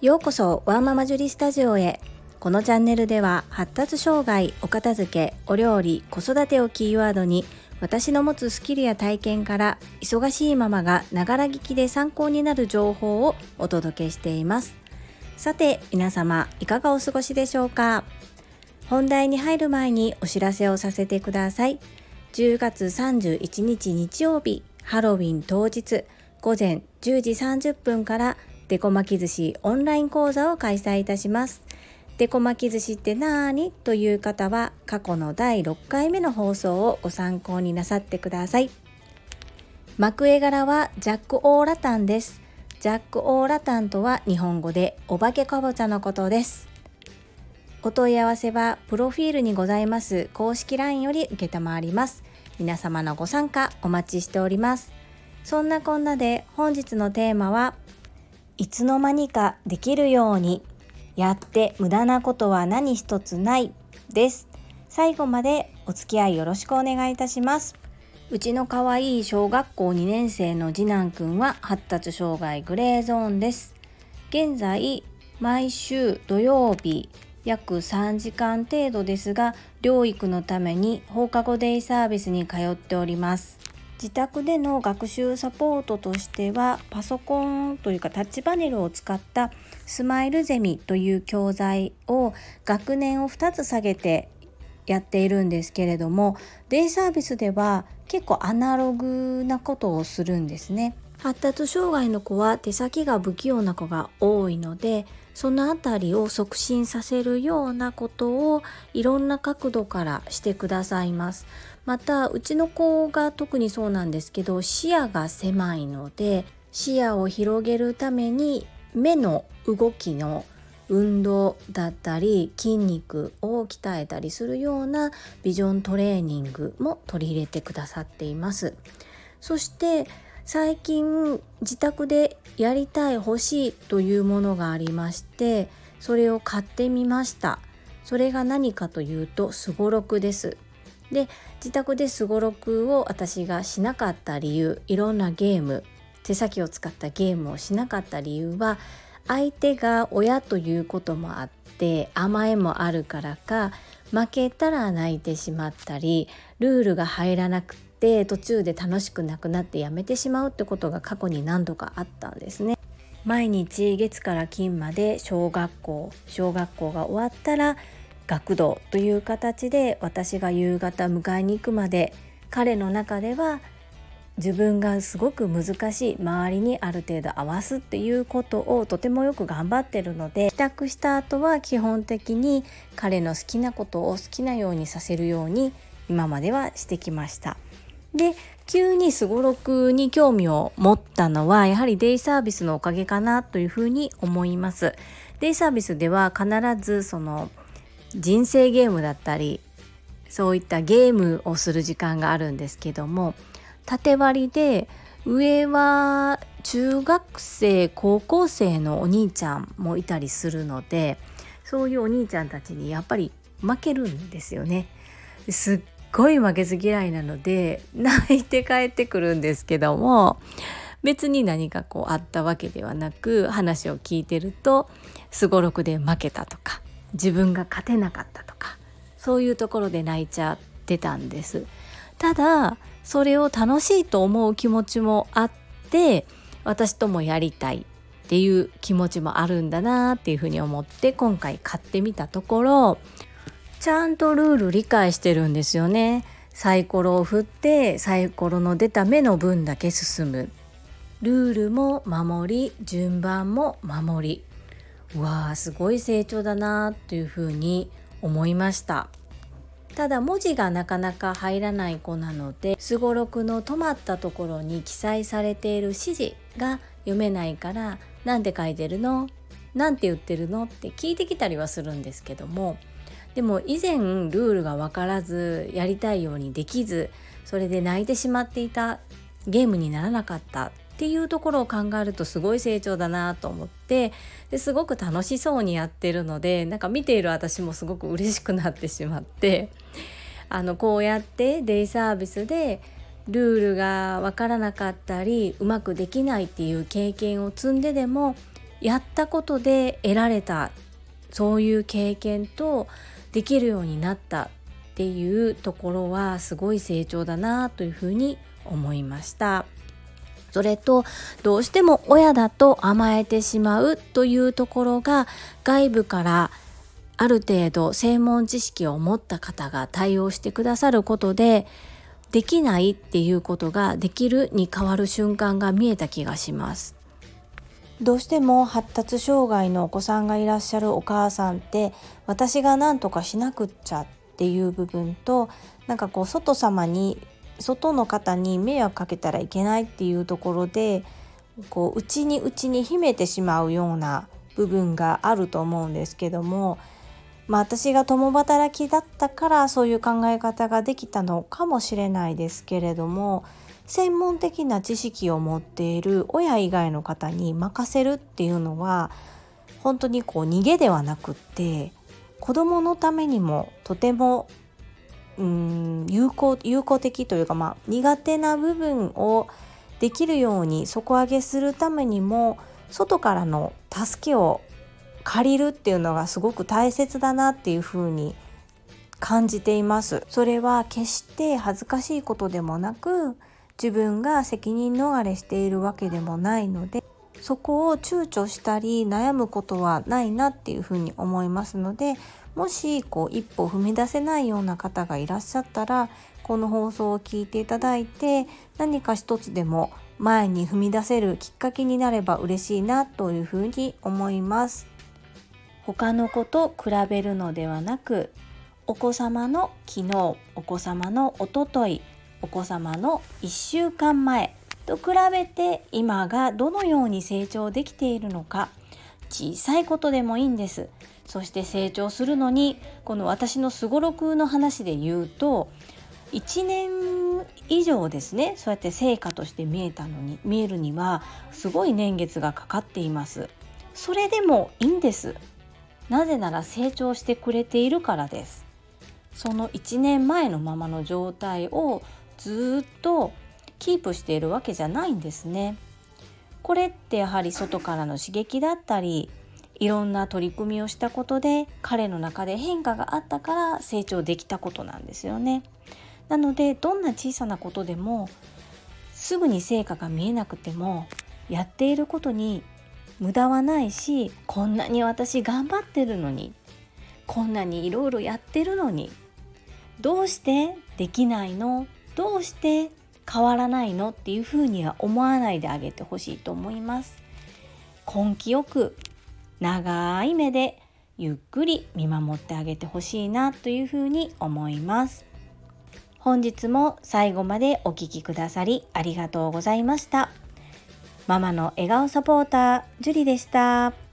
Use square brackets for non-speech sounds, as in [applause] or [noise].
ようこそワンママジュリスタジオへ。このチャンネルでは発達障害お片付けお料理子育てをキーワードに私の持つスキルや体験から忙しいママがながら聞きで参考になる情報をお届けしています。さて皆様いかがお過ごしでしょうか？本題に入る前にお知らせをさせてください。10月31日日曜日ハロウィン当日午前10時30分からデコ巻き寿司オンライン講座を開催いたします。デコ巻き寿司って何という方は過去の第6回目の放送をご参考になさってください。幕絵柄はジャック・オーラタンです。ジャック・オーラタンとは日本語でお化けかぼちゃのことです。お問い合わせはプロフィールにございます公式 LINE より受けたまわります。皆様のご参加お待ちしております。そんなこんなで本日のテーマはいつの間にかできるように。やって無駄なことは何一つないです。最後までお付き合いよろしくお願いいたします。うちの可愛い小学校2年生の次男くんは発達障害グレーゾーンです。現在毎週土曜日約3時間程度ですが療育のために放課後デイサービスに通っております。自宅での学習サポートとしてはパソコンというかタッチパネルを使ったスマイルゼミという教材を学年を2つ下げてやっているんですけれどもデイサービスでは結構アナログなことをするんですね。発達障害の子は手先が不器用な子が多いのでそのあたりを促進させるようなことをいろんな角度からしてくださいますまたうちの子が特にそうなんですけど視野が狭いので視野を広げるために目の動きの運動だったり筋肉を鍛えたりするようなビジョントレーニングも取り入れてくださっています。そして最近自宅でやりたい欲しいというものがありましてそれを買ってみました。それが何かというとすごろくです。で自宅ですごろくを私がしなかった理由いろんなゲーム手先を使ったゲームをしなかった理由は相手が親ということもあって甘えもあるからか負けたら泣いてしまったりルールが入らなくて途中で楽しくなくなってやめてしまうってことが過去に何度かあったんですね。毎日月から金まで小学校小学校が終わったら学童という形で私が夕方迎えに行くまで彼の中では自分がすごく難しい周りにある程度合わすっていうことをとてもよく頑張ってるので帰宅した後は基本的に彼の好きなことを好きなようにさせるように今まではしてきました。で急にすごろくに興味を持ったのはやはりデイサービスのおかげかなというふうに思います。デイサービスでは必ずその人生ゲームだったりそういったゲームをする時間があるんですけども縦割りで上は中学生高校生のお兄ちゃんもいたりするのでそういうお兄ちゃんたちにやっぱり負けるんですよね。すっごい負けず嫌いなので泣いて帰ってくるんですけども別に何かこうあったわけではなく話を聞いてるとすごろくで負けたとか自分が勝てなかったとかそういうところで泣いちゃってたんですただそれを楽しいと思う気持ちもあって私ともやりたいっていう気持ちもあるんだなっていうふうに思って今回買ってみたところちゃんとルール理解してるんですよね。サイコロを振ってサイコロの出た目の分だけ進む。ルールも守り順番も守りうわーすごい成長だなというふうに思いました。ただ文字がなかなか入らない子なのですごろくの止まったところに記載されている指示が読めないから何て書いてるの？何て言ってるの？って聞いてきたりはするんですけども。でも以前ルールが分からずやりたいようにできずそれで泣いてしまっていたゲームにならなかった。っていうところを考えるとすごい成長だなと思ってですごく楽しそうにやってるのでなんか見ている私もすごく嬉しくなってしまって [laughs] あのこうやってデイサービスでルールが分からなかったりうまくできないっていう経験を積んででもやったことで得られたそういう経験とできるようになったっていうところはすごい成長だなというふうに思いました。それとどうしても親だと甘えてしまうというところが外部からある程度専門知識を持った方が対応してくださることでできないっていうことができるに変わる瞬間が見えた気がします。どうしても発達障害のお子さんがいらっしゃるお母さんって私が何とかしなくっちゃっていう部分となんかこう外様に外の方に迷惑かけたらいけないっていうところでこう内に内に秘めてしまうような部分があると思うんですけどもまあ私が共働きだったからそういう考え方ができたのかもしれないですけれども専門的な知識を持っている親以外の方に任せるっていうのは本当にこう逃げではなくって子どものためにもとてもうん有効有効的というか、まあ、苦手な部分をできるように底上げするためにも外からの助けを借りるっていうのがすごく大切だなっていうふうに感じています。それは決して恥ずかしいことでもなく自分が責任逃れしているわけでもないのでそこを躊躇したり悩むことはないなっていうふうに思いますのでもしこう一歩踏み出せないような方がいらっしゃったらこの放送を聞いていただいて何か一つでも前に踏み出せるきっかけになれば嬉しいなというふうに思います。他の子と比べるのではなくお子様の昨日お子様のおとといお子様の1週間前と比べて今がどのように成長できているのか小さいことでもいいんですそして成長するのにこの私のすごろくの話で言うと1年以上ですねそうやって成果として見えたのに見えるにはすごい年月がかかっています。それでもいいんです。なぜなら成長してくれているからです。その1年前のままの状態をずっとキープしているわけじゃないんですね。これってやはり外からの刺激だったりいろんな取り組みをしたことで彼の中で変化があったから成長できたことなんですよね。なのでどんな小さなことでもすぐに成果が見えなくてもやっていることに無駄はないしこんなに私頑張ってるのにこんなにいろいろやってるのにどうしてできないのどうして変わらないのっていうふうには思わないであげてほしいと思います。根気よく長い目でゆっくり見守ってあげてほしいなというふうに思います。本日も最後までお聴きくださりありがとうございました。ママの笑顔サポーター、ジュリでした。